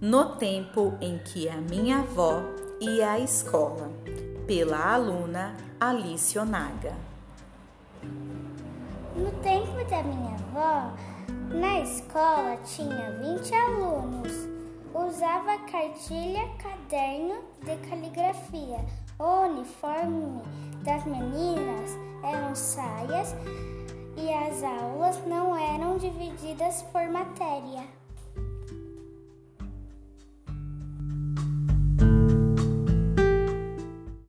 no tempo em que a minha avó ia à escola, pela aluna Alice Onaga. No tempo da minha avó, na escola tinha 20 alunos. Usava cartilha, caderno de caligrafia. O uniforme das meninas eram saias e as aulas não eram divididas por matéria.